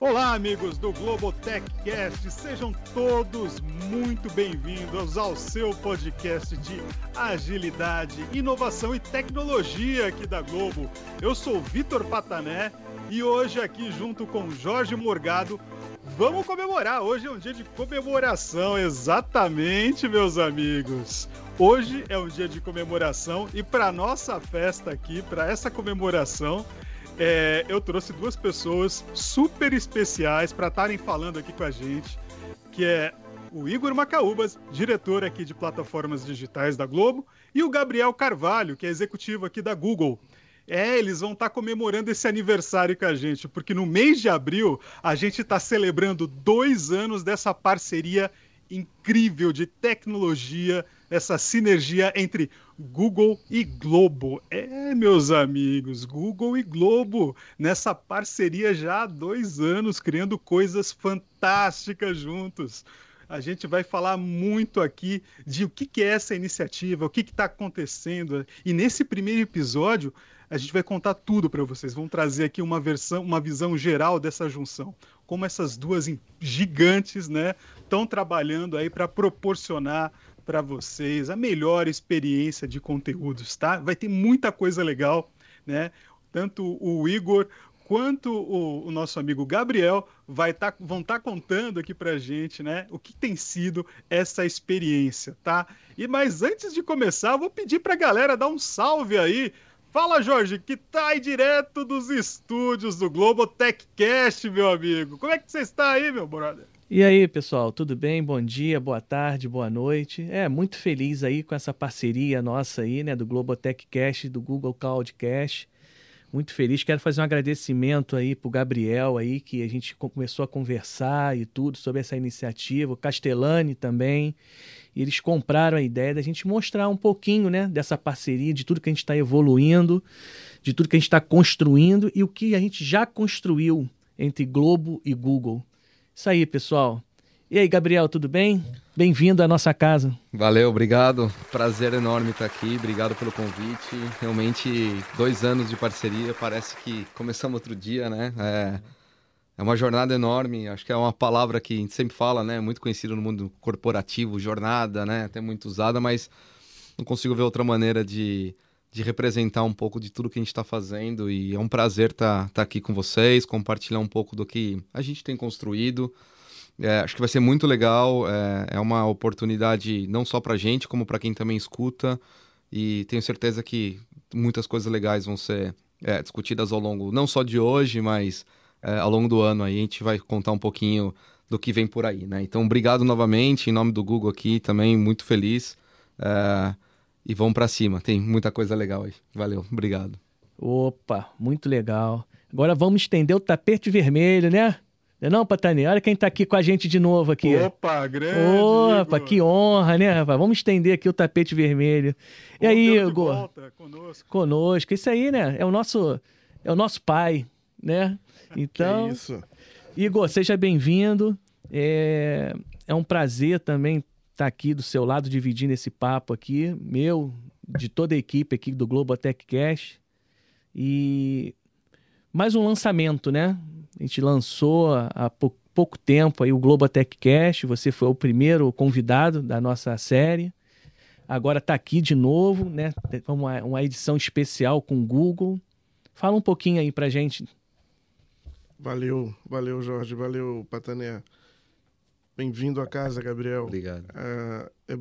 Olá, amigos do Globotechcast, sejam todos muito bem-vindos ao seu podcast de agilidade, inovação e tecnologia aqui da Globo. Eu sou Vitor Patané e hoje, aqui junto com Jorge Morgado, vamos comemorar. Hoje é um dia de comemoração, exatamente, meus amigos. Hoje é um dia de comemoração e para nossa festa aqui, para essa comemoração, é, eu trouxe duas pessoas super especiais para estarem falando aqui com a gente, que é o Igor Macaúbas, diretor aqui de plataformas digitais da Globo, e o Gabriel Carvalho, que é executivo aqui da Google. É, eles vão estar comemorando esse aniversário com a gente, porque no mês de abril a gente está celebrando dois anos dessa parceria incrível de tecnologia, essa sinergia entre Google e Globo. É, meus amigos, Google e Globo nessa parceria já há dois anos, criando coisas fantásticas juntos. A gente vai falar muito aqui de o que, que é essa iniciativa, o que está acontecendo. E nesse primeiro episódio, a gente vai contar tudo para vocês. Vamos trazer aqui uma versão, uma visão geral dessa junção. Como essas duas gigantes, né, estão trabalhando aí para proporcionar para vocês a melhor experiência de conteúdos, tá? Vai ter muita coisa legal, né? Tanto o Igor quanto o, o nosso amigo Gabriel vai tá, vão estar tá contando aqui para gente, né? O que tem sido essa experiência, tá? E mas antes de começar, vou pedir para a galera dar um salve aí. Fala, Jorge, que tá aí direto dos estúdios do Globo Techcast, meu amigo. Como é que você está aí, meu brother? E aí, pessoal, tudo bem? Bom dia, boa tarde, boa noite. É, muito feliz aí com essa parceria nossa aí, né, do Globotech Cash, do Google Cloud Cash. Muito feliz. Quero fazer um agradecimento aí pro Gabriel aí, que a gente começou a conversar e tudo sobre essa iniciativa, o Castellani também. E eles compraram a ideia da gente mostrar um pouquinho, né, dessa parceria, de tudo que a gente está evoluindo, de tudo que a gente está construindo e o que a gente já construiu entre Globo e Google. Isso aí, pessoal. E aí, Gabriel, tudo bem? Bem-vindo à nossa casa. Valeu, obrigado. Prazer enorme estar aqui. Obrigado pelo convite. Realmente, dois anos de parceria. Parece que começamos outro dia, né? É, é uma jornada enorme. Acho que é uma palavra que a gente sempre fala, né? Muito conhecida no mundo corporativo, jornada, né? Até muito usada, mas não consigo ver outra maneira de, de representar um pouco de tudo que a gente está fazendo e é um prazer estar tá, tá aqui com vocês, compartilhar um pouco do que a gente tem construído. É, acho que vai ser muito legal, é, é uma oportunidade não só para a gente, como para quem também escuta e tenho certeza que muitas coisas legais vão ser é, discutidas ao longo, não só de hoje, mas é, ao longo do ano aí a gente vai contar um pouquinho do que vem por aí, né? Então, obrigado novamente, em nome do Google aqui também, muito feliz. É, e vamos para cima. Tem muita coisa legal aí. Valeu, obrigado. Opa, muito legal. Agora vamos estender o tapete vermelho, né? Não, é não Patani? Olha quem está aqui com a gente de novo aqui. Opa, grande! Opa, Igor. que honra, né, rapaz? Vamos estender aqui o tapete vermelho. E aí, Igor? Volta, conosco. Conosco. Isso aí, né? É o nosso, é o nosso pai, né? Então, que isso. Igor, seja bem-vindo. É, é um prazer também estar tá aqui do seu lado dividindo esse papo aqui, meu, de toda a equipe aqui do Globotech Cash. E mais um lançamento, né? A gente lançou há pouco tempo aí o Globotech Cash, você foi o primeiro convidado da nossa série. Agora está aqui de novo, né? Uma, uma edição especial com o Google. Fala um pouquinho aí pra gente. Valeu, valeu Jorge, valeu Patané. Bem-vindo à casa, Gabriel. Obrigado. Ah, é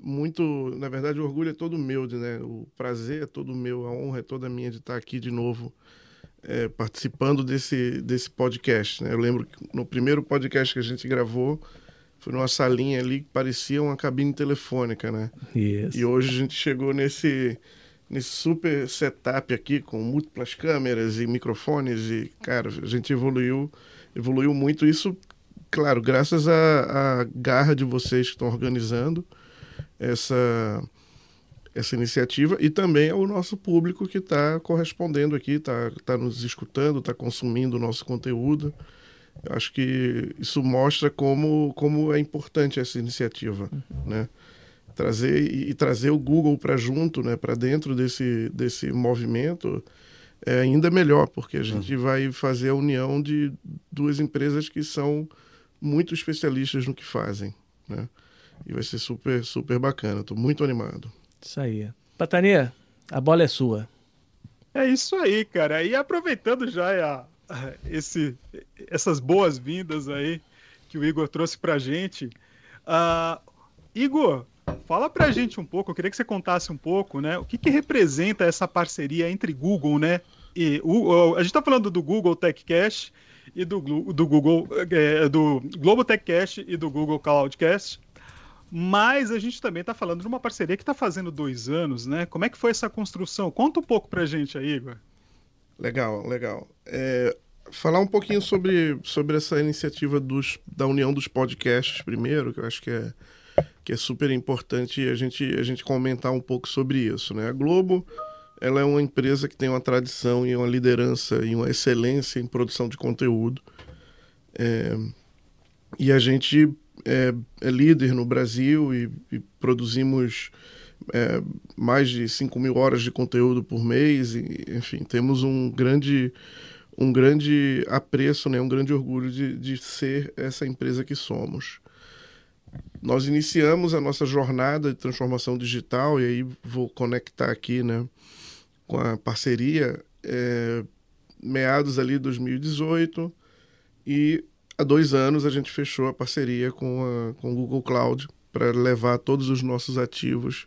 muito, na verdade, o orgulho é todo meu, né? O prazer é todo meu, a honra é toda minha de estar aqui de novo é, participando desse, desse podcast. Né? Eu lembro que no primeiro podcast que a gente gravou foi numa salinha ali que parecia uma cabine telefônica, né? Isso. E hoje a gente chegou nesse nesse super setup aqui com múltiplas câmeras e microfones e cara, a gente evoluiu evoluiu muito isso claro, graças à, garra de vocês que estão organizando essa, essa iniciativa e também ao nosso público que está correspondendo aqui, está tá nos escutando, está consumindo o nosso conteúdo. Eu acho que isso mostra como, como é importante essa iniciativa, uhum. né? Trazer e, e, trazer o Google para junto, né? Para dentro desse, desse movimento é ainda melhor, porque a gente uhum. vai fazer a união de duas empresas que são muito especialistas no que fazem, né? E vai ser super, super bacana. Estou muito animado. Isso aí. Patania, a bola é sua. É isso aí, cara. E aproveitando já a, esse, essas boas-vindas aí que o Igor trouxe pra gente. Uh, Igor, fala pra gente um pouco, eu queria que você contasse um pouco, né? O que, que representa essa parceria entre Google, né? E o, a gente está falando do Google TechCast e do, do Google é, do Globo TechCast e do Google Cloudcast. Mas a gente também está falando de uma parceria que está fazendo dois anos, né? Como é que foi essa construção? Conta um pouco para a gente aí, Igor. Legal, legal. É, falar um pouquinho sobre, sobre essa iniciativa dos, da união dos podcasts primeiro, que eu acho que é, que é super importante a gente, a gente comentar um pouco sobre isso, né? A Globo ela é uma empresa que tem uma tradição e uma liderança e uma excelência em produção de conteúdo. É, e a gente é, é, líder no Brasil e, e produzimos é, mais de 5 mil horas de conteúdo por mês. E, enfim, temos um grande, um grande apreço, né, um grande orgulho de, de ser essa empresa que somos. Nós iniciamos a nossa jornada de transformação digital, e aí vou conectar aqui, né? Com a parceria é, meados ali de 2018 e há dois anos a gente fechou a parceria com, a, com o Google Cloud para levar todos os nossos ativos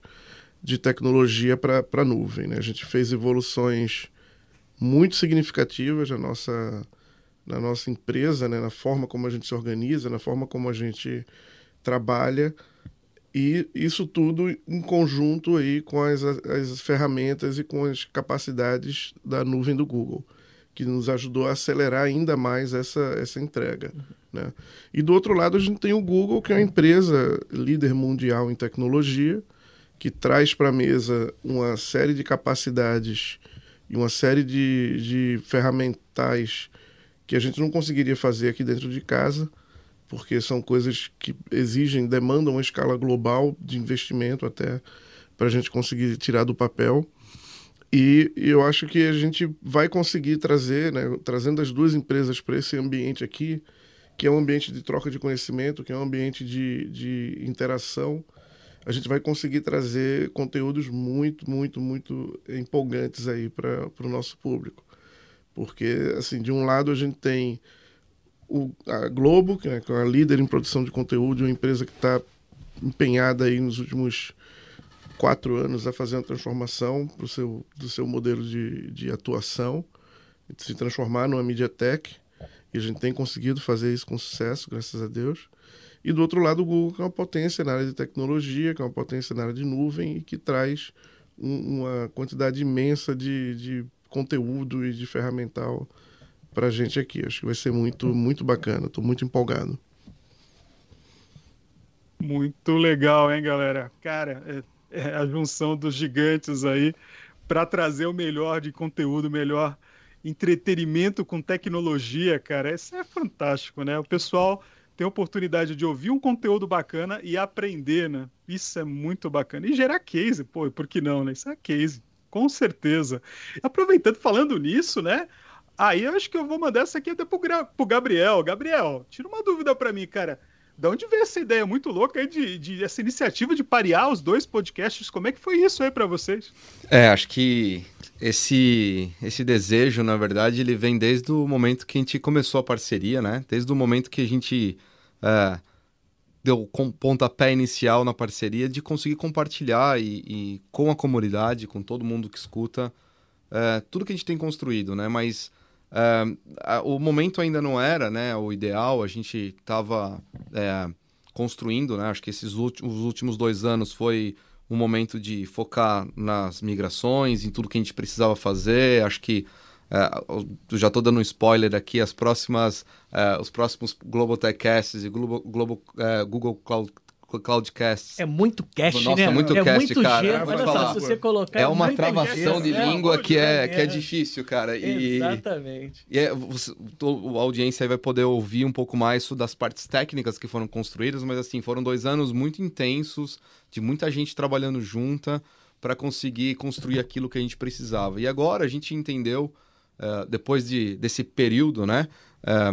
de tecnologia para a nuvem. Né? A gente fez evoluções muito significativas na nossa, na nossa empresa, né? na forma como a gente se organiza, na forma como a gente trabalha e isso tudo em conjunto aí com as, as ferramentas e com as capacidades da nuvem do Google, que nos ajudou a acelerar ainda mais essa, essa entrega. Uhum. Né? E do outro lado, a gente tem o Google, que é uma empresa líder mundial em tecnologia, que traz para a mesa uma série de capacidades e uma série de, de ferramentais que a gente não conseguiria fazer aqui dentro de casa porque são coisas que exigem, demandam uma escala global de investimento até para a gente conseguir tirar do papel. E, e, eu acho que a gente vai conseguir trazer, né, trazendo as duas empresas para esse ambiente aqui, que é um ambiente de troca de conhecimento, que é um ambiente de, de interação, a gente vai conseguir trazer conteúdos muito, muito, muito empolgantes aí para o nosso público. Porque, assim, de um lado a gente tem o, a Globo, que é a líder em produção de conteúdo, uma empresa que está empenhada aí nos últimos quatro anos a fazer uma transformação pro seu, do seu modelo de, de atuação, de se transformar numa MediaTek, e a gente tem conseguido fazer isso com sucesso, graças a Deus. E do outro lado, o Google, que é uma potência na área de tecnologia, que é uma potência na área de nuvem e que traz um, uma quantidade imensa de, de conteúdo e de ferramental para a gente aqui. Acho que vai ser muito, muito bacana. Estou muito empolgado. Muito legal, hein, galera? Cara, é, é a junção dos gigantes aí para trazer o melhor de conteúdo, melhor entretenimento com tecnologia, cara. Isso é fantástico, né? O pessoal tem a oportunidade de ouvir um conteúdo bacana e aprender, né? Isso é muito bacana. E gerar case, pô, por que não, né? Isso é case, com certeza. Aproveitando, falando nisso, né? Aí eu acho que eu vou mandar essa aqui até pro, pro Gabriel. Gabriel, tira uma dúvida para mim, cara. De onde veio essa ideia muito louca aí de, de, essa iniciativa de parear os dois podcasts? Como é que foi isso aí para vocês? É, acho que esse esse desejo, na verdade, ele vem desde o momento que a gente começou a parceria, né? Desde o momento que a gente é, deu com pontapé inicial na parceria de conseguir compartilhar e, e com a comunidade, com todo mundo que escuta, é, tudo que a gente tem construído, né? Mas Uh, o momento ainda não era né, o ideal, a gente estava é, construindo, né, acho que esses últimos, os últimos dois anos foi um momento de focar nas migrações, em tudo que a gente precisava fazer. Acho que é, já estou dando um spoiler aqui, as próximas, é, os próximos Global Tech Casts e Global, Global é, Google Cloud Cloudcast. É muito cast, Nossa, né? muito é cast, muito cara. G, olha só, se você colocar... É uma travação de língua que é, que é difícil, cara. E, Exatamente. E é, você, a audiência vai poder ouvir um pouco mais das partes técnicas que foram construídas, mas assim, foram dois anos muito intensos, de muita gente trabalhando junta para conseguir construir aquilo que a gente precisava. E agora a gente entendeu uh, depois de, desse período, né,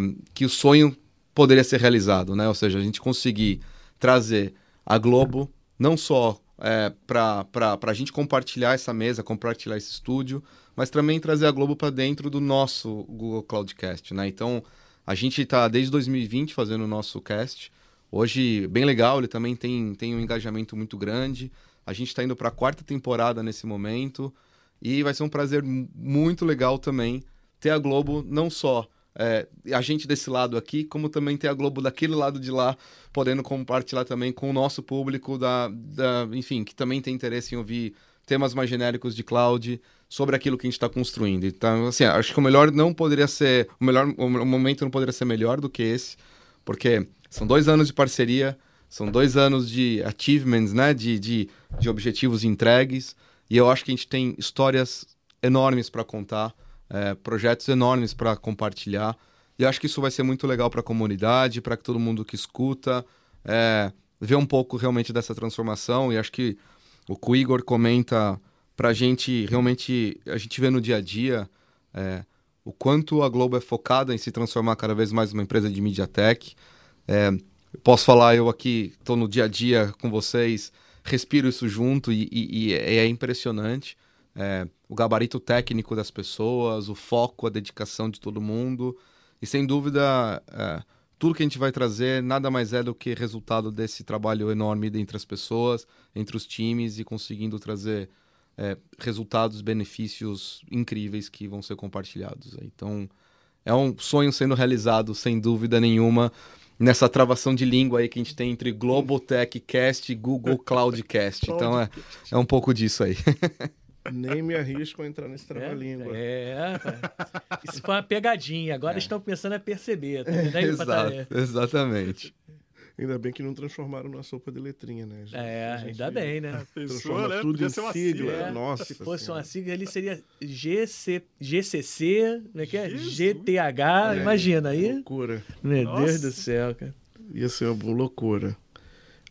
um, que o sonho poderia ser realizado, né? Ou seja, a gente conseguir trazer a Globo não só é, para a gente compartilhar essa mesa, compartilhar esse estúdio, mas também trazer a Globo para dentro do nosso Google Cloudcast, né? Então, a gente está desde 2020 fazendo o nosso cast. Hoje, bem legal, ele também tem, tem um engajamento muito grande. A gente está indo para a quarta temporada nesse momento. E vai ser um prazer muito legal também ter a Globo não só é, a gente desse lado aqui, como também ter a Globo daquele lado de lá, podendo compartilhar também com o nosso público, da, da, enfim, que também tem interesse em ouvir temas mais genéricos de cloud sobre aquilo que a gente está construindo. Então, assim, acho que o melhor não poderia ser, o melhor, o momento não poderia ser melhor do que esse, porque são dois anos de parceria, são dois anos de achievements, né, de, de, de objetivos entregues, e eu acho que a gente tem histórias enormes para contar é, projetos enormes para compartilhar. E acho que isso vai ser muito legal para a comunidade, para todo mundo que escuta, é, ver um pouco realmente dessa transformação. E acho que o que o Igor comenta para a gente, realmente, a gente vê no dia a dia é, o quanto a Globo é focada em se transformar cada vez mais numa empresa de MediaTek. É, posso falar, eu aqui estou no dia a dia com vocês, respiro isso junto e, e, e é impressionante é, o gabarito técnico das pessoas, o foco, a dedicação de todo mundo. E sem dúvida, é, tudo que a gente vai trazer nada mais é do que resultado desse trabalho enorme entre as pessoas, entre os times e conseguindo trazer é, resultados, benefícios incríveis que vão ser compartilhados. Então, é um sonho sendo realizado, sem dúvida nenhuma, nessa travação de língua aí que a gente tem entre Global Tech Cast e Google Cloudcast. Então, é, é um pouco disso aí. Nem me arrisco a entrar nesse trava-língua. É, é, isso foi uma pegadinha. Agora é. estão começando a perceber. Tá é, exato, exatamente. Ainda bem que não transformaram numa sopa de letrinha, né? Gente, é, ainda bem, né? Transforma né? tudo em sigla. sigla. É. Nossa. Se fosse senhora. uma sigla, ele seria GC, GCC, né? Que é? GTH. É, imagina aí. Loucura. Meu Nossa. Deus do céu, cara. Ia ser uma loucura.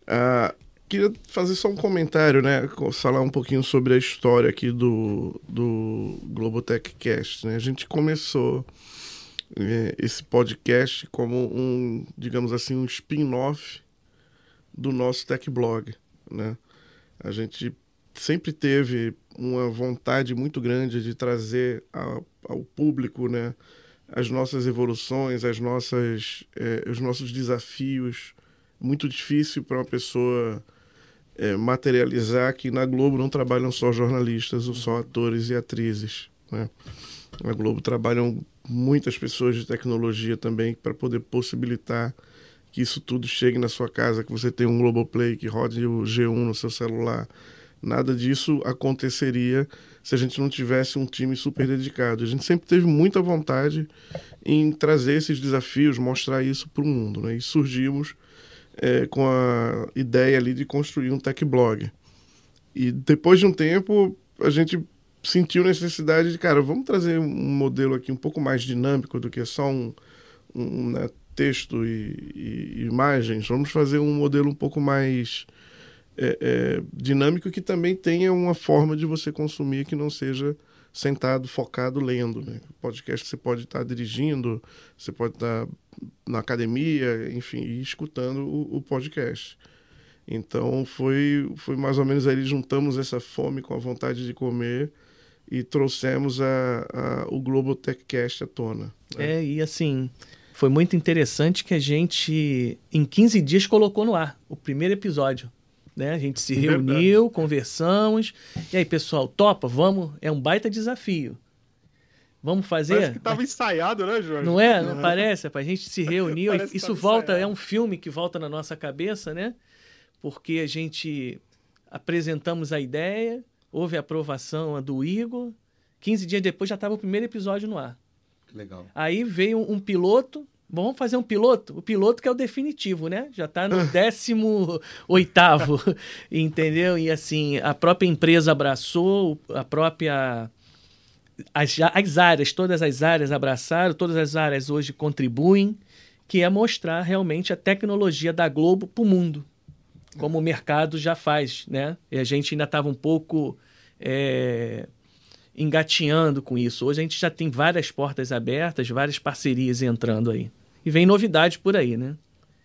Ah, queria fazer só um comentário, né? Falar um pouquinho sobre a história aqui do, do Globotech Cast. Né? A gente começou é, esse podcast como um, digamos assim, um spin-off do nosso tech blog, né? A gente sempre teve uma vontade muito grande de trazer a, ao público, né? As nossas evoluções, as nossas, é, os nossos desafios. Muito difícil para uma pessoa é, materializar que na Globo não trabalham só jornalistas ou só atores e atrizes. Né? Na Globo trabalham muitas pessoas de tecnologia também para poder possibilitar que isso tudo chegue na sua casa, que você tenha um Globoplay que rode o G1 no seu celular. Nada disso aconteceria se a gente não tivesse um time super dedicado. A gente sempre teve muita vontade em trazer esses desafios, mostrar isso para o mundo. Né? E surgimos é, com a ideia ali de construir um tech blog. E depois de um tempo, a gente sentiu necessidade de, cara, vamos trazer um modelo aqui um pouco mais dinâmico do que só um, um né, texto e, e, imagens. Vamos fazer um modelo um pouco mais é, é, dinâmico que também tenha uma forma de você consumir que não seja sentado, focado, lendo. Né? Podcast você pode estar dirigindo, você pode estar na academia, enfim, e escutando o, o, podcast. Então foi, foi mais ou menos aí, juntamos essa fome com a vontade de comer e trouxemos a, a, o Global Techcast à tona. Né? É, e assim, foi muito interessante que a gente, em 15 dias, colocou no ar o primeiro episódio. Né? A gente se reuniu, conversamos. E aí, pessoal, topa? Vamos? É um baita desafio. Vamos fazer? Parece que estava ensaiado, né, Jorge? Não é? Não parece? A gente se reuniu. isso volta, ensaiado. é um filme que volta na nossa cabeça, né? Porque a gente apresentamos a ideia, houve a aprovação do Igor. 15 dias depois já estava o primeiro episódio no ar. Que legal. Aí veio um piloto. Vamos fazer um piloto? O piloto que é o definitivo, né? Já está no 18 oitavo, entendeu? E assim, a própria empresa abraçou, a própria as, as áreas, todas as áreas abraçaram, todas as áreas hoje contribuem, que é mostrar realmente a tecnologia da Globo para o mundo, como o mercado já faz, né? E a gente ainda estava um pouco é, engatinhando com isso. Hoje a gente já tem várias portas abertas, várias parcerias entrando aí. E vem novidades por aí, né?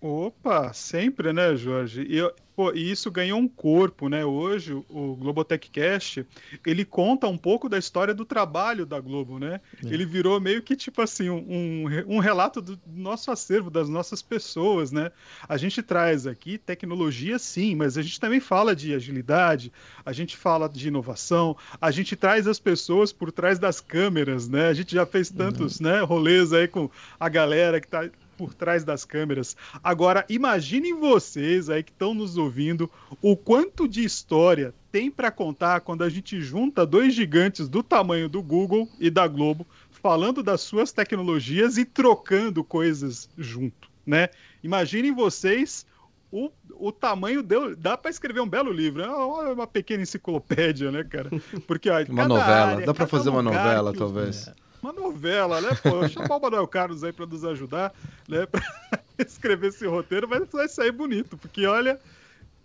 Opa, sempre, né, Jorge? E, pô, e isso ganhou um corpo, né? Hoje, o Globotech Cast, ele conta um pouco da história do trabalho da Globo, né? É. Ele virou meio que, tipo assim, um, um relato do nosso acervo, das nossas pessoas, né? A gente traz aqui tecnologia, sim, mas a gente também fala de agilidade, a gente fala de inovação, a gente traz as pessoas por trás das câmeras, né? A gente já fez tantos uhum. né, rolês aí com a galera que tá por trás das câmeras. Agora, imaginem vocês aí que estão nos ouvindo o quanto de história tem para contar quando a gente junta dois gigantes do tamanho do Google e da Globo falando das suas tecnologias e trocando coisas junto, né? Imaginem vocês o, o tamanho deu, dá para escrever um belo livro, é uma pequena enciclopédia, né, cara? Porque ó, uma novela, área, dá para fazer uma novela, talvez. É uma novela, né? Pô, chamar o Manuel Carlos aí para nos ajudar, né? Pra escrever esse roteiro, mas vai sair bonito, porque olha,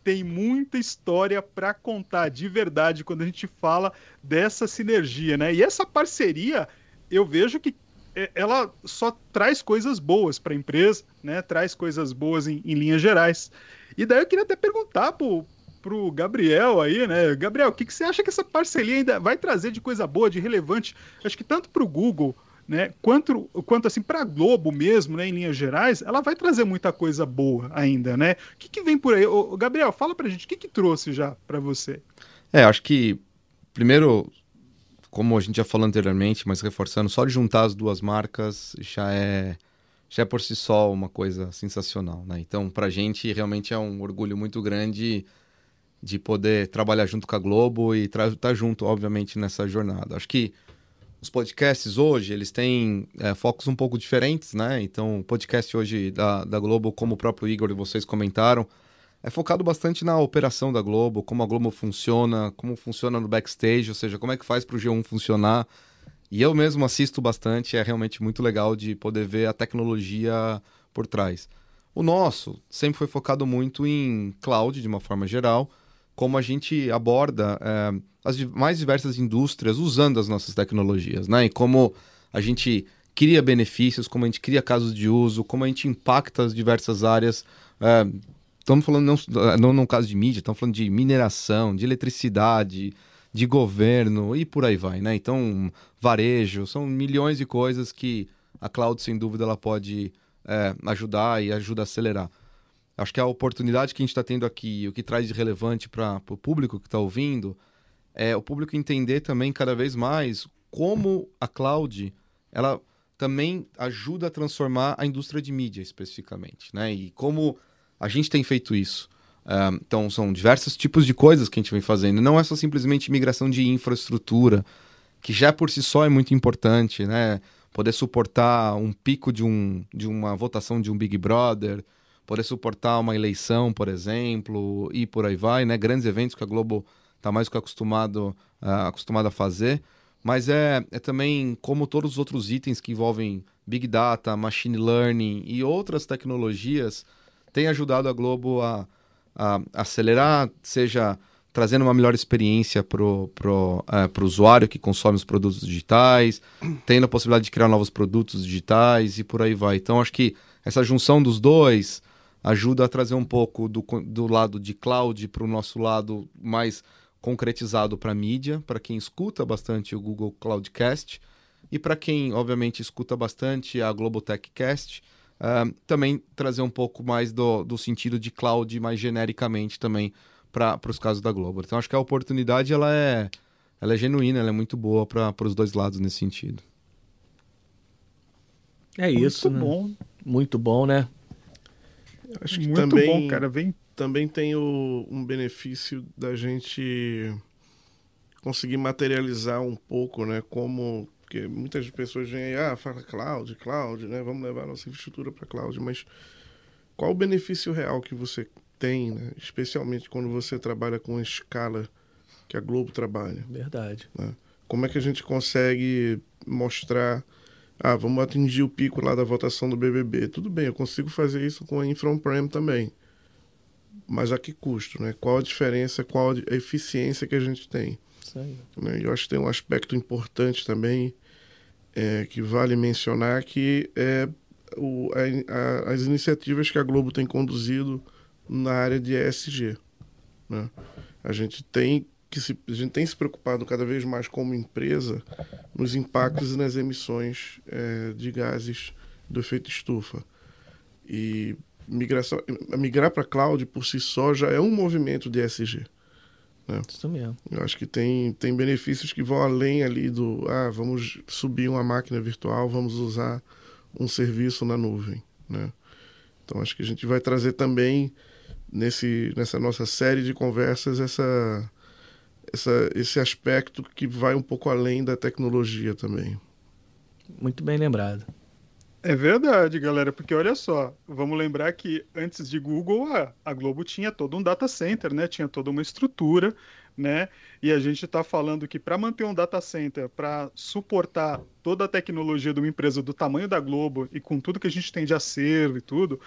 tem muita história para contar de verdade quando a gente fala dessa sinergia, né? E essa parceria, eu vejo que é, ela só traz coisas boas para a empresa, né? Traz coisas boas em, em linhas gerais. E daí eu queria até perguntar pro, pro Gabriel aí, né? Gabriel, o que, que você acha que essa parceria ainda vai trazer de coisa boa, de relevante? Acho que tanto para o Google, né, quanto, quanto assim para a Globo mesmo, né, em linhas gerais, ela vai trazer muita coisa boa ainda, né? O que, que vem por aí? Ô, Gabriel, fala para gente, o que, que trouxe já para você? É, acho que primeiro, como a gente já falou anteriormente, mas reforçando, só de juntar as duas marcas já é já é por si só uma coisa sensacional, né? Então, para a gente realmente é um orgulho muito grande de poder trabalhar junto com a Globo e estar tá junto, obviamente, nessa jornada. Acho que os podcasts hoje, eles têm é, focos um pouco diferentes, né? Então, o podcast hoje da, da Globo, como o próprio Igor e vocês comentaram, é focado bastante na operação da Globo, como a Globo funciona, como funciona no backstage, ou seja, como é que faz para o G1 funcionar. E eu mesmo assisto bastante, é realmente muito legal de poder ver a tecnologia por trás. O nosso sempre foi focado muito em cloud, de uma forma geral, como a gente aborda é, as mais diversas indústrias usando as nossas tecnologias, né? E como a gente cria benefícios, como a gente cria casos de uso, como a gente impacta as diversas áreas. É, estamos falando não, não no caso de mídia, estamos falando de mineração, de eletricidade, de governo e por aí vai, né? Então, varejo, são milhões de coisas que a cloud, sem dúvida, ela pode é, ajudar e ajuda a acelerar. Acho que a oportunidade que a gente está tendo aqui, o que traz de relevante para o público que está ouvindo, é o público entender também cada vez mais como a cloud ela também ajuda a transformar a indústria de mídia especificamente, né? E como a gente tem feito isso. Um, então, são diversos tipos de coisas que a gente vem fazendo. Não é só simplesmente migração de infraestrutura, que já por si só é muito importante, né? Poder suportar um pico de, um, de uma votação de um Big Brother, poder suportar uma eleição, por exemplo, e por aí vai, né? Grandes eventos que a Globo está mais que acostumado, uh, acostumado a fazer. Mas é, é também como todos os outros itens que envolvem Big Data, Machine Learning e outras tecnologias, tem ajudado a Globo a, a acelerar, seja trazendo uma melhor experiência para o pro, uh, pro usuário que consome os produtos digitais, tendo a possibilidade de criar novos produtos digitais e por aí vai. Então, acho que essa junção dos dois, ajuda a trazer um pouco do, do lado de cloud para o nosso lado mais concretizado para mídia, para quem escuta bastante o Google Cloudcast e para quem, obviamente, escuta bastante a Global Techcast, uh, também trazer um pouco mais do, do sentido de cloud mais genericamente também para os casos da Globo. Então, acho que a oportunidade ela é, ela é genuína, ela é muito boa para os dois lados nesse sentido. É isso, muito né? bom. Muito bom, né? Acho que Muito também, bom, cara. Vem... Também tem o, um benefício da gente conseguir materializar um pouco, né? Como porque muitas pessoas vêm aí, ah, fala cloud, cloud, né? Vamos levar a nossa infraestrutura para cloud, mas qual o benefício real que você tem, né? Especialmente quando você trabalha com a escala que a Globo trabalha. Verdade. Né? Como é que a gente consegue mostrar ah, vamos atingir o pico lá da votação do BBB. Tudo bem, eu consigo fazer isso com a Infra On-Prem também. Mas a que custo, né? Qual a diferença, qual a eficiência que a gente tem? Né? Eu acho que tem um aspecto importante também é, que vale mencionar que é o, a, a, as iniciativas que a Globo tem conduzido na área de ESG. Né? A gente tem que se, a gente tem se preocupado cada vez mais como empresa nos impactos e nas emissões é, de gases do efeito estufa. E migração, migrar para cloud por si só já é um movimento de ESG. Né? Isso mesmo. Eu acho que tem, tem benefícios que vão além ali do ah, vamos subir uma máquina virtual, vamos usar um serviço na nuvem. Né? Então acho que a gente vai trazer também nesse, nessa nossa série de conversas essa, essa, esse aspecto que vai um pouco além da tecnologia também. Muito bem lembrado. É verdade, galera, porque olha só, vamos lembrar que antes de Google, a, a Globo tinha todo um data center, né? Tinha toda uma estrutura, né? E a gente está falando que para manter um data center, para suportar toda a tecnologia de uma empresa do tamanho da Globo e com tudo que a gente tem de acervo e tudo,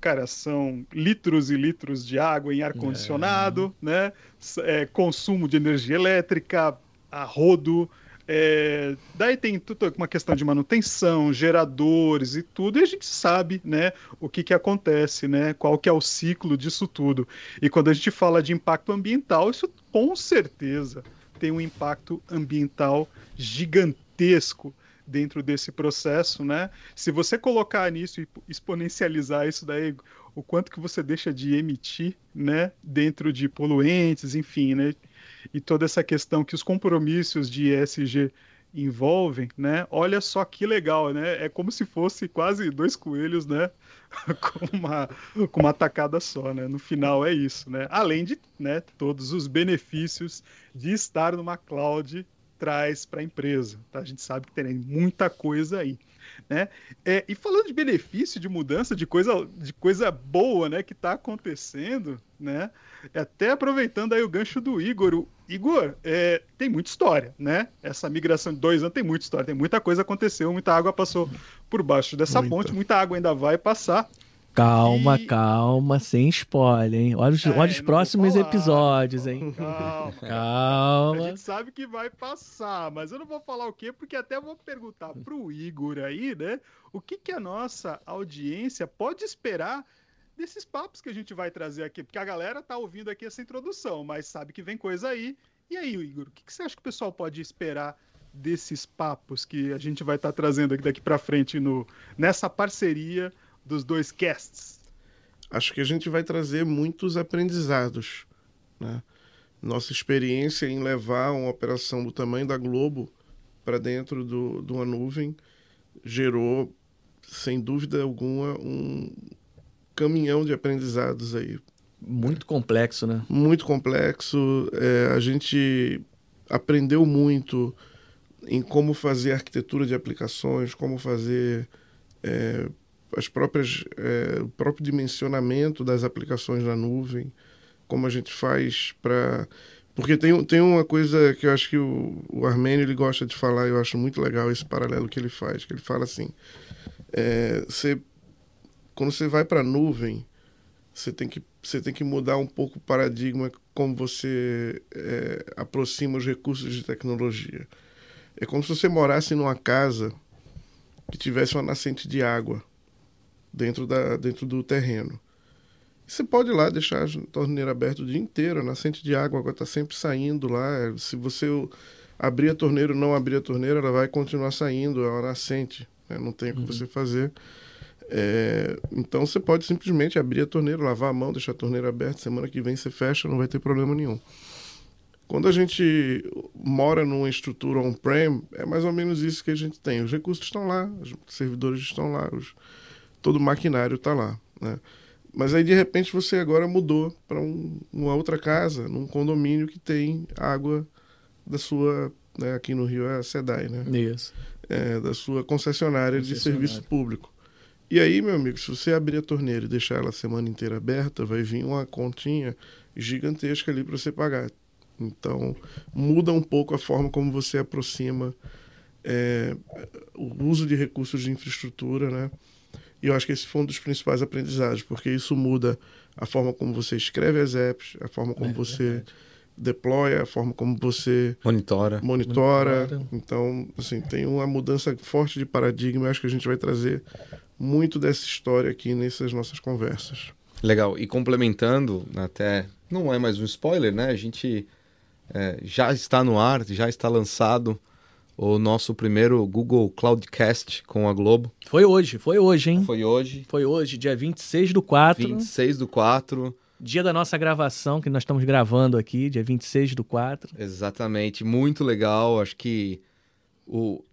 cara, são litros e litros de água em ar-condicionado, é. né? É, consumo de energia elétrica, a rodo, é, daí tem tudo uma questão de manutenção, geradores e tudo, e a gente sabe, né, o que que acontece, né, qual que é o ciclo disso tudo. E quando a gente fala de impacto ambiental, isso com certeza tem um impacto ambiental gigantesco dentro desse processo, né? Se você colocar nisso e exponencializar isso daí, o quanto que você deixa de emitir, né, dentro de poluentes, enfim, né? E toda essa questão que os compromissos de ESG envolvem, né? Olha só que legal, né? É como se fosse quase dois coelhos, né? com, uma, com uma tacada só, né? No final é isso, né? Além de né, todos os benefícios de estar numa cloud traz para a empresa. Tá? A gente sabe que tem muita coisa aí. Né? É, e falando de benefício, de mudança, de coisa, de coisa boa né, que está acontecendo, né? Até aproveitando aí o gancho do Igor. O Igor, é, tem muita história, né? Essa migração de dois anos tem muita história, tem muita coisa aconteceu, muita água passou por baixo dessa muita. ponte, muita água ainda vai passar. Calma, e... calma, sem spoiler, hein? Olha os, é, olha os próximos episódios, hein? Calma. calma. A gente sabe que vai passar, mas eu não vou falar o quê, porque até vou perguntar pro Igor aí, né? O que, que a nossa audiência pode esperar desses papos que a gente vai trazer aqui? Porque a galera tá ouvindo aqui essa introdução, mas sabe que vem coisa aí. E aí, Igor, o que, que você acha que o pessoal pode esperar desses papos que a gente vai estar tá trazendo aqui daqui para frente no, nessa parceria? Dos dois casts? Acho que a gente vai trazer muitos aprendizados. Né? Nossa experiência em levar uma operação do tamanho da Globo para dentro do, de uma nuvem gerou, sem dúvida alguma, um caminhão de aprendizados aí. Muito complexo, né? Muito complexo. É, a gente aprendeu muito em como fazer arquitetura de aplicações, como fazer é, as próprias, é, o próprio dimensionamento das aplicações na nuvem, como a gente faz para. Porque tem, tem uma coisa que eu acho que o, o Armênio ele gosta de falar, eu acho muito legal esse paralelo que ele faz, que ele fala assim, é, você, quando você vai para a nuvem, você tem, que, você tem que mudar um pouco o paradigma como você é, aproxima os recursos de tecnologia. É como se você morasse numa casa que tivesse uma nascente de água dentro, da, dentro do terreno. Você pode ir lá deixar a torneira aberta o dia inteiro, a nascente de água está sempre saindo lá. Se você abrir a torneira ou não abrir a torneira, ela vai continuar saindo, é uma nascente, né? não tem o que uhum. você fazer. É, então você pode simplesmente abrir a torneira, lavar a mão, deixar a torneira aberta, semana que vem você fecha, não vai ter problema nenhum. Quando a gente mora numa estrutura on-prem, é mais ou menos isso que a gente tem. Os recursos estão lá, os servidores estão lá, os, todo o maquinário está lá. Né? Mas aí de repente você agora mudou para um, uma outra casa, num condomínio que tem água da sua, né, aqui no Rio é a SEDAI, né? Isso. É, da sua concessionária, concessionária de serviço público. E aí, meu amigo, se você abrir a torneira e deixar ela a semana inteira aberta, vai vir uma continha gigantesca ali para você pagar. Então, muda um pouco a forma como você aproxima é, o uso de recursos de infraestrutura, né? E eu acho que esse foi um dos principais aprendizados, porque isso muda a forma como você escreve as apps, a forma como é, você deploya, a forma como você monitora. monitora. monitora. Então, assim, tem uma mudança forte de paradigma. Eu acho que a gente vai trazer muito dessa história aqui nessas nossas conversas. Legal. E complementando, até não é mais um spoiler, né? A gente é, já está no ar, já está lançado o nosso primeiro Google Cloudcast com a Globo. Foi hoje, foi hoje, hein? Foi hoje. Foi hoje, dia 26 do 4. 26 do 4. Dia da nossa gravação, que nós estamos gravando aqui, dia 26 do 4. Exatamente, muito legal. Acho que o,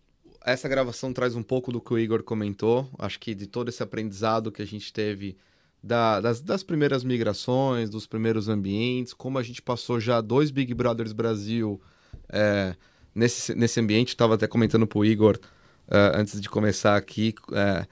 essa gravação traz um pouco do que o Igor comentou. Acho que de todo esse aprendizado que a gente teve da, das, das primeiras migrações, dos primeiros ambientes, como a gente passou já dois Big Brothers Brasil é, nesse, nesse ambiente. Estava até comentando para o Igor uh, antes de começar aqui. Uh,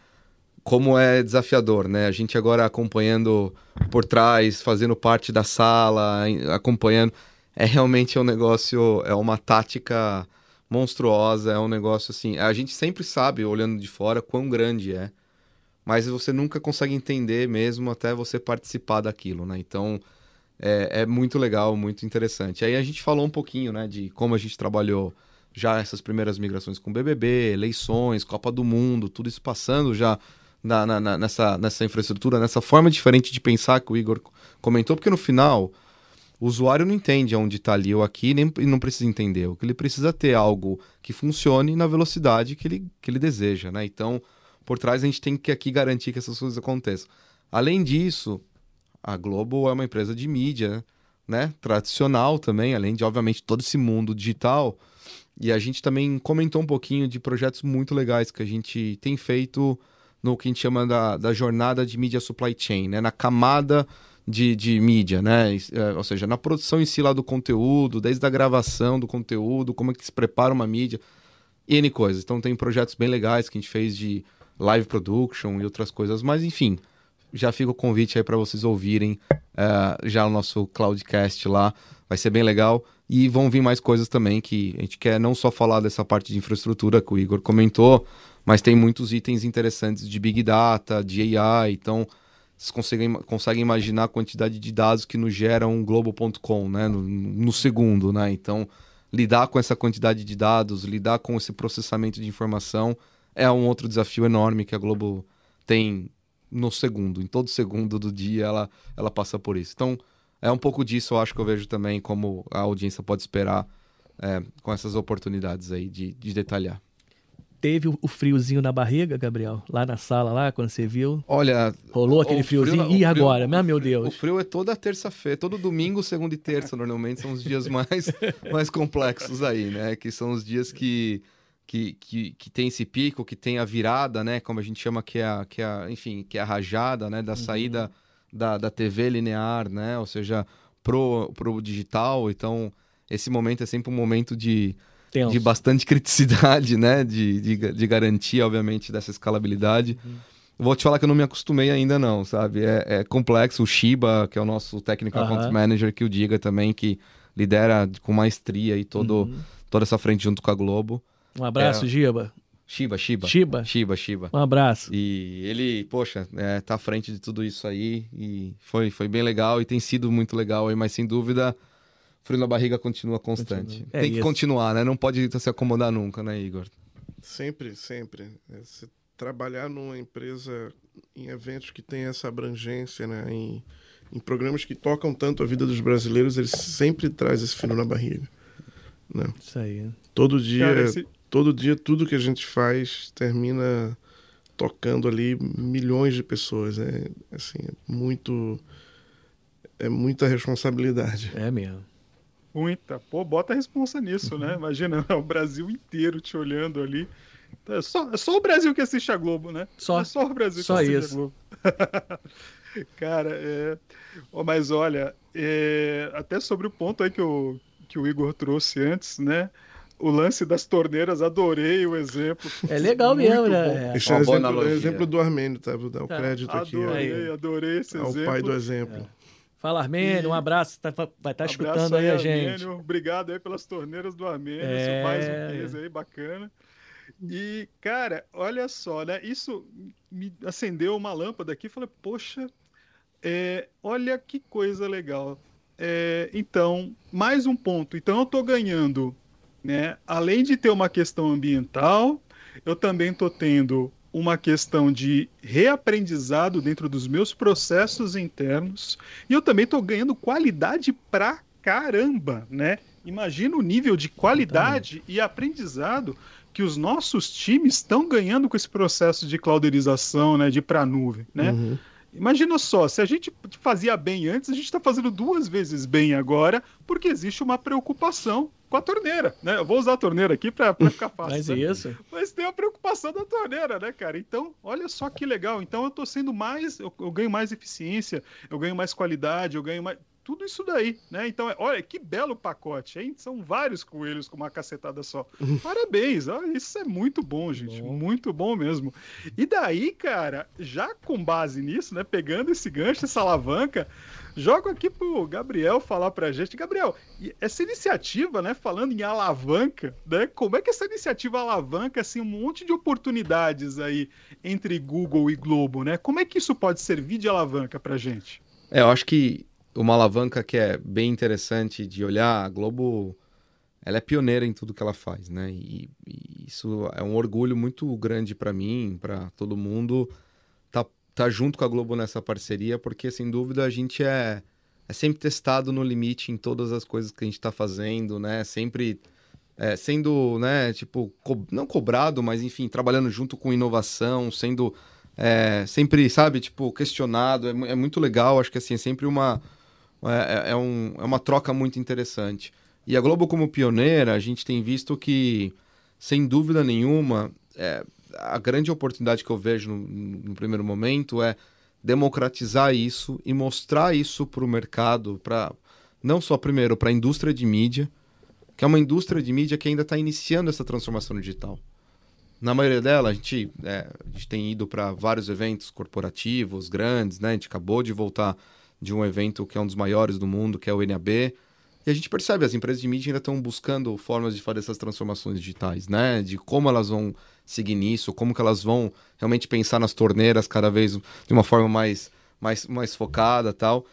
como é desafiador, né? A gente agora acompanhando por trás, fazendo parte da sala, acompanhando. É realmente um negócio, é uma tática monstruosa, é um negócio assim. A gente sempre sabe, olhando de fora, quão grande é, mas você nunca consegue entender mesmo até você participar daquilo, né? Então é, é muito legal, muito interessante. Aí a gente falou um pouquinho, né, de como a gente trabalhou já essas primeiras migrações com BBB, eleições, Copa do Mundo, tudo isso passando já na, na, na, nessa, nessa infraestrutura, nessa forma diferente de pensar que o Igor comentou, porque no final o usuário não entende onde está ali ou aqui nem, não precisa entender. O que ele precisa ter algo que funcione na velocidade que ele, que ele deseja, né? Então, por trás a gente tem que aqui garantir que essas coisas aconteçam. Além disso, a Globo é uma empresa de mídia, né? Tradicional também, além de, obviamente, todo esse mundo digital. E a gente também comentou um pouquinho de projetos muito legais que a gente tem feito no que a gente chama da, da jornada de mídia supply chain, né? Na camada de, de mídia, né? É, ou seja, na produção em si lá do conteúdo, desde a gravação do conteúdo, como é que se prepara uma mídia, N coisas. Então tem projetos bem legais que a gente fez de live production e outras coisas, mas enfim, já fica o convite aí para vocês ouvirem uh, já o nosso Cloudcast lá, vai ser bem legal. E vão vir mais coisas também que a gente quer não só falar dessa parte de infraestrutura que o Igor comentou, mas tem muitos itens interessantes de Big Data, de AI, então vocês conseguem, conseguem imaginar a quantidade de dados que nos gera um Globo.com né, no, no, segundo. Né? Então, lidar com essa quantidade de dados, lidar com esse processamento de informação é um outro desafio enorme que a Globo tem no segundo. Em todo segundo do dia ela, ela passa por isso. Então, é um pouco disso, eu acho que eu vejo também como a audiência pode esperar é, com essas oportunidades aí de, de detalhar teve o friozinho na barriga, Gabriel? Lá na sala, lá, quando você viu? Olha. Rolou aquele friozinho? Frio, e agora? Frio, meu Deus. O frio é toda terça-feira, todo domingo, segunda e terça, normalmente, são os dias mais, mais complexos aí, né? Que são os dias que, que, que, que tem esse pico, que tem a virada, né? Como a gente chama, que é a, que é a, enfim, que é a rajada, né? Da uhum. saída da, da TV linear, né? Ou seja, pro, pro digital. Então, esse momento é sempre um momento de Tenso. de bastante criticidade, né? De, de, de, garantia, obviamente, dessa escalabilidade. Uhum. Vou te falar que eu não me acostumei ainda, não, sabe? É, é complexo. O Shiba, que é o nosso técnico uhum. account manager, que o diga também, que lidera com maestria e todo, uhum. toda essa frente junto com a Globo. Um abraço, é... Giba. Shiba, Shiba. Shiba. Shiba, Shiba. Um abraço. E ele, poxa, é, tá à frente de tudo isso aí e foi, foi bem legal e tem sido muito legal aí, mas sem dúvida frio na barriga continua constante. Continua. É, Tem que isso. continuar, né? Não pode se acomodar nunca, né, Igor? Sempre, sempre. É, você trabalhar numa empresa em eventos que tem essa abrangência, né? Em, em programas que tocam tanto a vida dos brasileiros, eles sempre traz esse frio na barriga. Né? Isso aí. Todo dia, Cara, esse... todo dia, tudo que a gente faz termina tocando ali milhões de pessoas. É assim, é muito é muita responsabilidade. É mesmo. Muita. Pô, bota a responsa nisso, né? uhum. né? Imagina o Brasil inteiro te olhando ali. Então, é só, é só o Brasil que assiste a Globo, né? Só, é só o Brasil só que assiste isso. a Globo. Cara, é... Oh, mas olha, é... até sobre o ponto aí que o, que o Igor trouxe antes, né? O lance das torneiras, adorei o exemplo. É legal mesmo, né? É. Esse é o exemplo, exemplo, do Armênio, tá? Vou dar o tá. crédito adorei, aqui. Adorei, adorei esse ao exemplo. Ao pai do exemplo. É. Fala, Armênio, e... um abraço. Tá, vai estar tá escutando aí, aí a gente. Armênio, obrigado aí pelas torneiras do Armênio. É... Mais um mês aí, bacana. E, cara, olha só, né? Isso me acendeu uma lâmpada aqui e falei, poxa, é, olha que coisa legal. é, então, mais um ponto. Então, eu estou ganhando, né? Além de ter uma questão ambiental, eu também estou tendo uma questão de reaprendizado dentro dos meus processos internos e eu também estou ganhando qualidade pra caramba, né? Imagina o nível de qualidade e aprendizado que os nossos times estão ganhando com esse processo de clouderização, né, de para nuvem, né? Uhum. Imagina só, se a gente fazia bem antes, a gente está fazendo duas vezes bem agora, porque existe uma preocupação com a torneira, né? Eu vou usar a torneira aqui para ficar fácil. Mas né? isso. Mas tem a preocupação da torneira, né, cara? Então, olha só que legal. Então, eu estou sendo mais, eu, eu ganho mais eficiência, eu ganho mais qualidade, eu ganho mais tudo isso daí, né? Então, é, olha que belo pacote, hein? São vários coelhos com uma cacetada só. Parabéns, olha, isso é muito bom, gente, bom. muito bom mesmo. E daí, cara, já com base nisso, né? Pegando esse gancho, essa alavanca, jogo aqui pro Gabriel falar pra gente. Gabriel, essa iniciativa, né? Falando em alavanca, né? Como é que essa iniciativa alavanca assim um monte de oportunidades aí entre Google e Globo, né? Como é que isso pode servir de alavanca pra gente? É, eu acho que uma alavanca que é bem interessante de olhar, a Globo ela é pioneira em tudo que ela faz, né? E, e isso é um orgulho muito grande para mim, para todo mundo, tá, tá junto com a Globo nessa parceria, porque sem dúvida a gente é, é sempre testado no limite em todas as coisas que a gente está fazendo, né? Sempre é, sendo, né, tipo, co não cobrado, mas enfim, trabalhando junto com inovação, sendo é, sempre, sabe, tipo, questionado. É, é muito legal, acho que assim, é sempre uma é, é, é, um, é uma troca muito interessante. E a Globo, como pioneira, a gente tem visto que, sem dúvida nenhuma, é, a grande oportunidade que eu vejo no, no primeiro momento é democratizar isso e mostrar isso para o mercado, para não só primeiro para a indústria de mídia, que é uma indústria de mídia que ainda está iniciando essa transformação digital. Na maioria dela, a gente, é, a gente tem ido para vários eventos corporativos, grandes, né? A gente acabou de voltar de um evento que é um dos maiores do mundo, que é o NAB. E a gente percebe, as empresas de mídia ainda estão buscando formas de fazer essas transformações digitais, né? De como elas vão seguir nisso, como que elas vão realmente pensar nas torneiras cada vez de uma forma mais, mais, mais focada tal.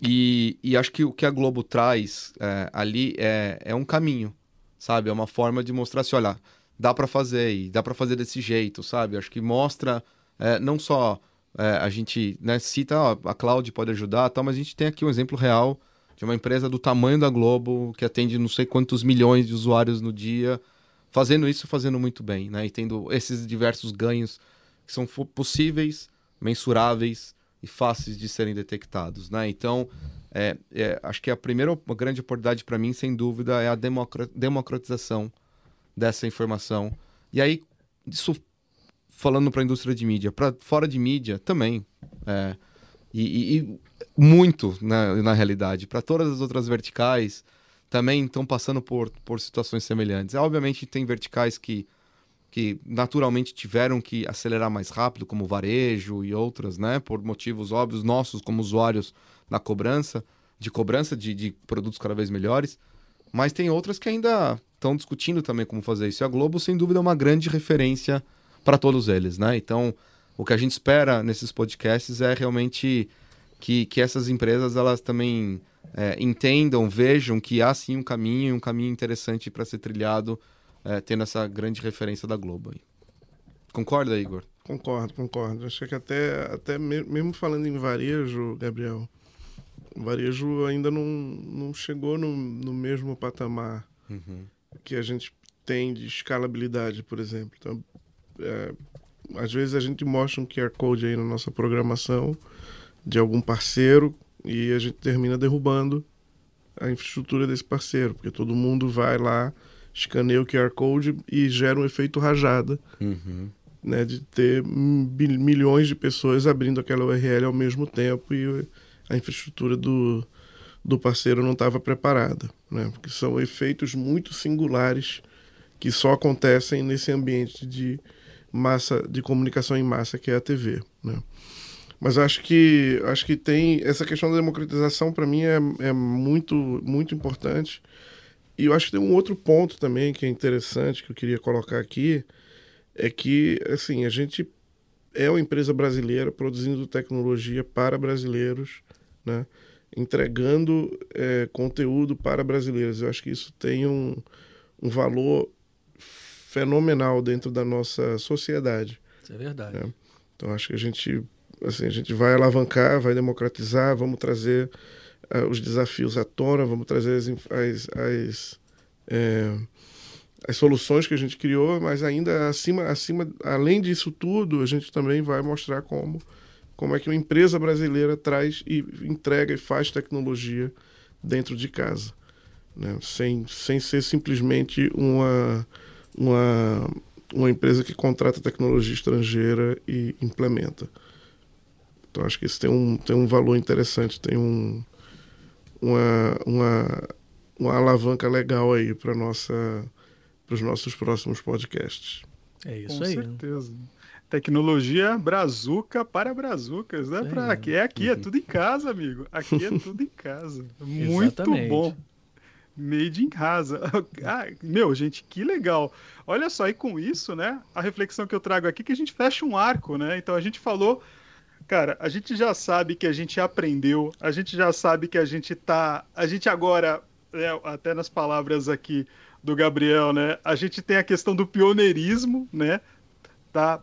E, e acho que o que a Globo traz é, ali é, é um caminho, sabe? É uma forma de mostrar assim, olha, dá para fazer e dá para fazer desse jeito, sabe? Acho que mostra é, não só é, a gente né, cita, ó, a cloud pode ajudar, tal, mas a gente tem aqui um exemplo real de uma empresa do tamanho da Globo, que atende não sei quantos milhões de usuários no dia, fazendo isso fazendo muito bem, né? E tendo esses diversos ganhos que são possíveis, mensuráveis e fáceis de serem detectados, né? Então, é, é, acho que a primeira grande oportunidade para mim, sem dúvida, é a democratização dessa informação. E aí, isso falando para a indústria de mídia, para fora de mídia também. É, e, e, muito na, na realidade. Para todas as outras verticais também estão passando por, por situações semelhantes. Obviamente tem verticais que, que naturalmente tiveram que acelerar mais rápido, como varejo e outras, né? Por motivos óbvios nossos como usuários na cobrança, de cobrança de, de produtos cada vez melhores. Mas tem outras que ainda estão discutindo também como fazer isso. E a Globo, sem dúvida, é uma grande referência para todos eles, né? Então, o que a gente espera nesses podcasts é realmente que, que essas empresas elas também é, entendam, vejam que há sim um caminho, um caminho interessante para ser trilhado, é, tendo essa grande referência da Globo. Aí. Concorda, Igor? Concordo, concordo. Acho que até, até mesmo falando em varejo, Gabriel, o varejo ainda não, não chegou no, no mesmo patamar uhum. que a gente tem de escalabilidade, por exemplo. Então, é, às vezes a gente mostra um QR Code aí na nossa programação de algum parceiro e a gente termina derrubando a infraestrutura desse parceiro, porque todo mundo vai lá, escaneia o QR Code e gera um efeito rajada, uhum. né, de ter milhões de pessoas abrindo aquela URL ao mesmo tempo e a infraestrutura do, do parceiro não estava preparada, né, porque são efeitos muito singulares que só acontecem nesse ambiente de massa de comunicação em massa que é a TV, né? Mas acho que acho que tem essa questão da democratização para mim é, é muito muito importante. E eu acho que tem um outro ponto também que é interessante que eu queria colocar aqui é que assim a gente é uma empresa brasileira produzindo tecnologia para brasileiros, né? entregando é, conteúdo para brasileiros. Eu acho que isso tem um, um valor fenomenal dentro da nossa sociedade. Isso é verdade. É. Então acho que a gente, assim, a gente vai alavancar, vai democratizar, vamos trazer uh, os desafios à tona, vamos trazer as, as, as, é, as, soluções que a gente criou, mas ainda acima, acima, além disso tudo, a gente também vai mostrar como como é que uma empresa brasileira traz e entrega e faz tecnologia dentro de casa, né? sem, sem ser simplesmente uma, uma, uma empresa que contrata tecnologia estrangeira e implementa. Então acho que isso tem um, tem um valor interessante, tem um, uma, uma, uma alavanca legal aí para os nossos próximos podcasts. É isso Com aí. Com certeza. Tecnologia brazuca para brazucas, né? Pra aqui. É aqui, é tudo em casa, amigo. Aqui é tudo em casa. Muito bom. Made in casa. Ah, meu, gente, que legal. Olha só, e com isso, né? A reflexão que eu trago aqui é que a gente fecha um arco, né? Então a gente falou, cara, a gente já sabe que a gente aprendeu, a gente já sabe que a gente tá. A gente agora, é, até nas palavras aqui do Gabriel, né? A gente tem a questão do pioneirismo, né? Tá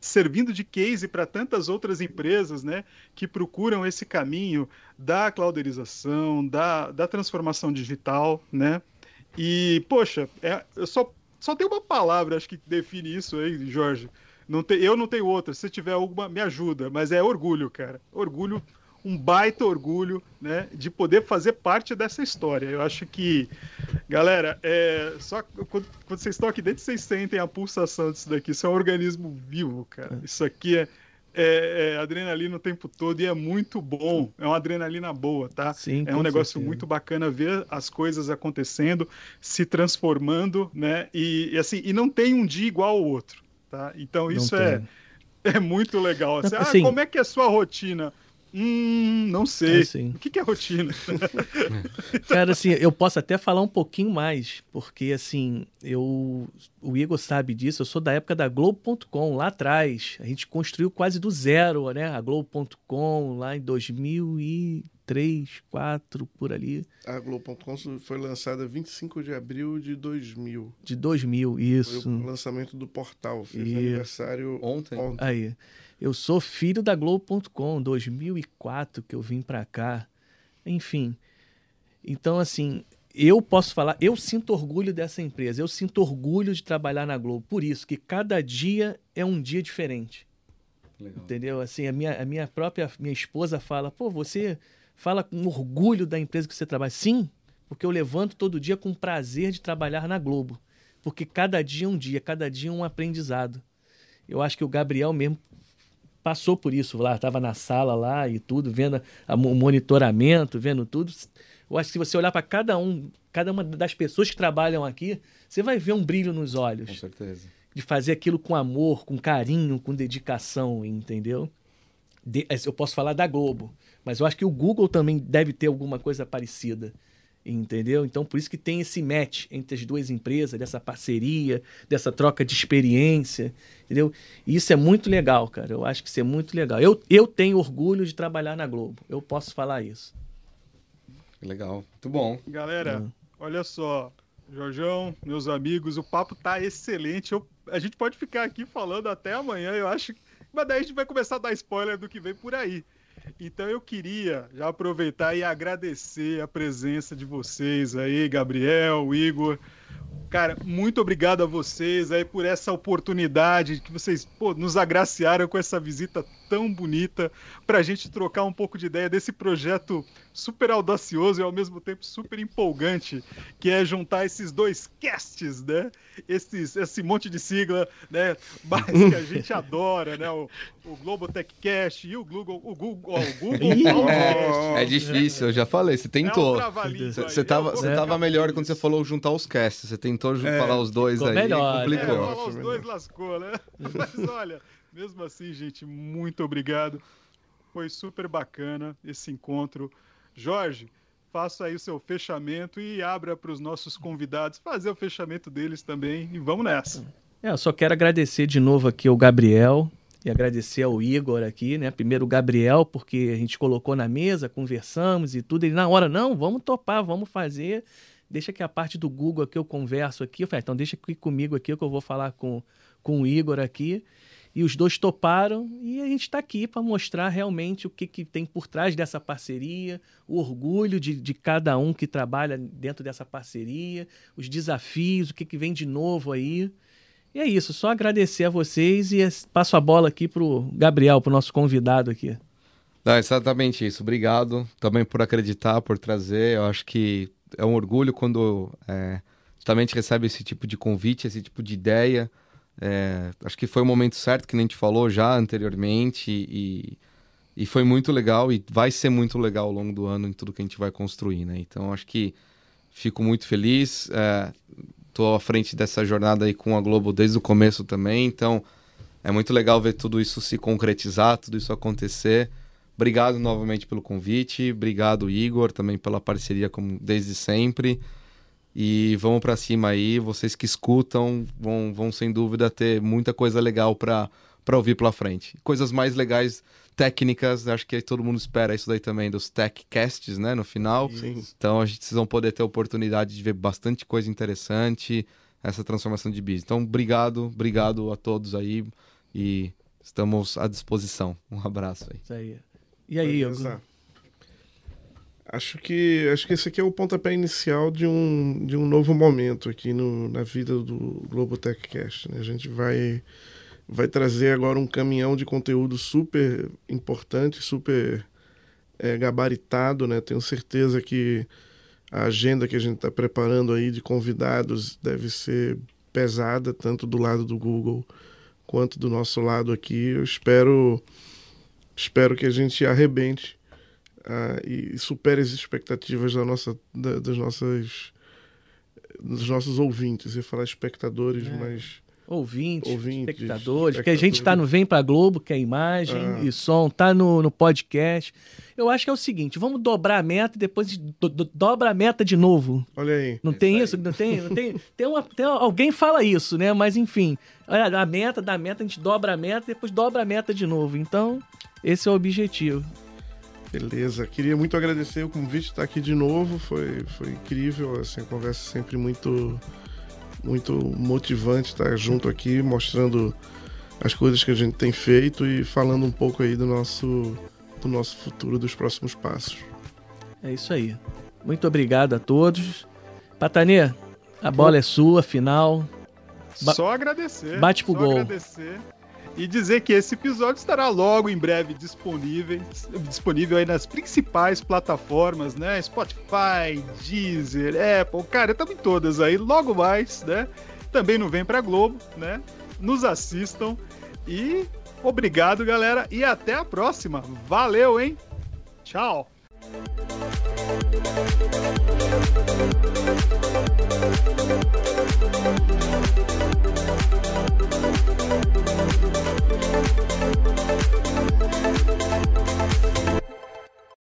servindo de case para tantas outras empresas né, que procuram esse caminho da clouderização, da, da transformação digital, né? E, poxa, é, eu só, só tem uma palavra, acho que define isso aí, Jorge. Não tem, eu não tenho outra. Se tiver alguma, me ajuda. Mas é orgulho, cara. Orgulho um baita orgulho né, de poder fazer parte dessa história. Eu acho que, galera, é, só quando, quando, vocês estão aqui dentro, vocês sentem a pulsação disso daqui. Isso é um organismo vivo, cara. É. Isso aqui é, é, é, adrenalina o tempo todo e é muito bom. É uma adrenalina boa, tá? Sim, é um negócio certeza. muito bacana ver as coisas acontecendo, se transformando, né? E, e, assim, e não tem um dia igual ao outro, tá? Então isso é, é muito legal. Assim, ah, como é que é a sua rotina? Hum, não sei. É, o que, que é rotina? Cara, assim, eu posso até falar um pouquinho mais, porque assim, eu. O Igor sabe disso, eu sou da época da Globo.com, lá atrás. A gente construiu quase do zero, né? A Globo.com, lá em 2003, 2004, por ali. A Globo.com foi lançada 25 de abril de 2000. De 2000, isso. Foi o lançamento do portal, fez e... aniversário ontem. ontem. Aí. Eu sou filho da Globo.com, 2004 que eu vim para cá. Enfim. Então, assim, eu posso falar, eu sinto orgulho dessa empresa, eu sinto orgulho de trabalhar na Globo. Por isso que cada dia é um dia diferente. Legal. Entendeu? Assim, a minha, a minha própria minha esposa fala: pô, você fala com orgulho da empresa que você trabalha. Sim, porque eu levanto todo dia com prazer de trabalhar na Globo. Porque cada dia é um dia, cada dia é um aprendizado. Eu acho que o Gabriel mesmo passou por isso lá, estava na sala lá e tudo, vendo o monitoramento, vendo tudo. Eu acho que se você olhar para cada um, cada uma das pessoas que trabalham aqui, você vai ver um brilho nos olhos. Com certeza. De fazer aquilo com amor, com carinho, com dedicação, entendeu? De, eu posso falar da Globo, mas eu acho que o Google também deve ter alguma coisa parecida entendeu? Então por isso que tem esse match entre as duas empresas, dessa parceria, dessa troca de experiência, entendeu? E isso é muito legal, cara. Eu acho que isso é muito legal. Eu, eu tenho orgulho de trabalhar na Globo. Eu posso falar isso. Legal, muito bom. Galera, hum. olha só, Jorjão, meus amigos, o papo tá excelente. Eu, a gente pode ficar aqui falando até amanhã, eu acho. Mas daí a gente vai começar a dar spoiler do que vem por aí. Então eu queria já aproveitar e agradecer a presença de vocês aí, Gabriel, Igor. Cara, muito obrigado a vocês aí por essa oportunidade que vocês pô, nos agraciaram com essa visita tão bonita para a gente trocar um pouco de ideia desse projeto super audacioso e ao mesmo tempo super empolgante, que é juntar esses dois casts, né? Esses, esse monte de sigla, né? Mas que a gente adora, né? O, o Global Tech Cast e o Google, o Google, o Google É difícil, eu já falei, você tentou. É um você tava, você tava melhor quando você falou juntar os casts, você tentou é, falar os dois aí, melhor, complicou. É, falar os dois lascou, né? Mas olha, mesmo assim, gente, muito obrigado. Foi super bacana esse encontro. Jorge, faça aí o seu fechamento e abra para os nossos convidados fazer o fechamento deles também. E vamos nessa. É, eu só quero agradecer de novo aqui ao Gabriel. e agradecer ao Igor aqui, né? Primeiro o Gabriel, porque a gente colocou na mesa, conversamos e tudo. Ele na hora, não, vamos topar, vamos fazer. Deixa que a parte do Google aqui eu converso aqui. Eu falei, então deixa aqui comigo aqui que eu vou falar com, com o Igor aqui. E os dois toparam e a gente está aqui para mostrar realmente o que, que tem por trás dessa parceria, o orgulho de, de cada um que trabalha dentro dessa parceria, os desafios, o que, que vem de novo aí. E é isso, só agradecer a vocês e passo a bola aqui para o Gabriel, para o nosso convidado aqui. Não, exatamente isso. Obrigado também por acreditar, por trazer. Eu acho que é um orgulho quando é, justamente recebe esse tipo de convite, esse tipo de ideia. É, acho que foi o momento certo, que nem gente falou já anteriormente, e, e foi muito legal e vai ser muito legal ao longo do ano em tudo que a gente vai construir, né? Então acho que fico muito feliz. É, tô à frente dessa jornada aí com a Globo desde o começo também, então é muito legal ver tudo isso se concretizar, tudo isso acontecer. Obrigado novamente pelo convite, obrigado Igor também pela parceria como desde sempre. E vamos para cima aí, vocês que escutam vão, vão sem dúvida ter muita coisa legal para para ouvir pela frente. Coisas mais legais técnicas, acho que todo mundo espera isso daí também dos techcasts, né, no final. Sim. Então a gente, vocês vão poder ter a oportunidade de ver bastante coisa interessante, essa transformação de business. Então, obrigado, obrigado a todos aí e estamos à disposição. Um abraço aí. Isso aí. E aí, Igor? Acho que acho que esse aqui é o pontapé inicial de um, de um novo momento aqui no, na vida do Globo Techcast. Né? A gente vai vai trazer agora um caminhão de conteúdo super importante, super é, gabaritado, né? Tenho certeza que a agenda que a gente está preparando aí de convidados deve ser pesada, tanto do lado do Google quanto do nosso lado aqui. Eu espero, espero que a gente arrebente uh, e supere as expectativas da nossa, da, das nossas, dos nossos ouvintes. Eu ia falar espectadores, é. mas ouvintes, ouvintes espectadores, porque a gente está no Vem Pra Globo, que é imagem ah. e som, tá no, no podcast. Eu acho que é o seguinte, vamos dobrar a meta e depois do, do, dobra a meta de novo. Olha aí. Não é tem isso? Aí. Não tem? Não tem, tem, uma, tem alguém fala isso, né? Mas enfim, olha, a meta, da meta, a gente dobra a meta e depois dobra a meta de novo. Então, esse é o objetivo. Beleza, queria muito agradecer o convite de estar aqui de novo, foi, foi incrível, assim, a conversa sempre muito muito motivante estar junto aqui, mostrando as coisas que a gente tem feito e falando um pouco aí do nosso, do nosso futuro, dos próximos passos. É isso aí. Muito obrigado a todos. Patanê, a bola é sua, final. Ba só agradecer. Bate pro só gol. agradecer e dizer que esse episódio estará logo em breve disponível, disponível aí nas principais plataformas, né? Spotify, Deezer, Apple, cara, estamos em todas aí, logo mais, né? Também não vem pra Globo, né? Nos assistam e obrigado, galera, e até a próxima. Valeu, hein? Tchau.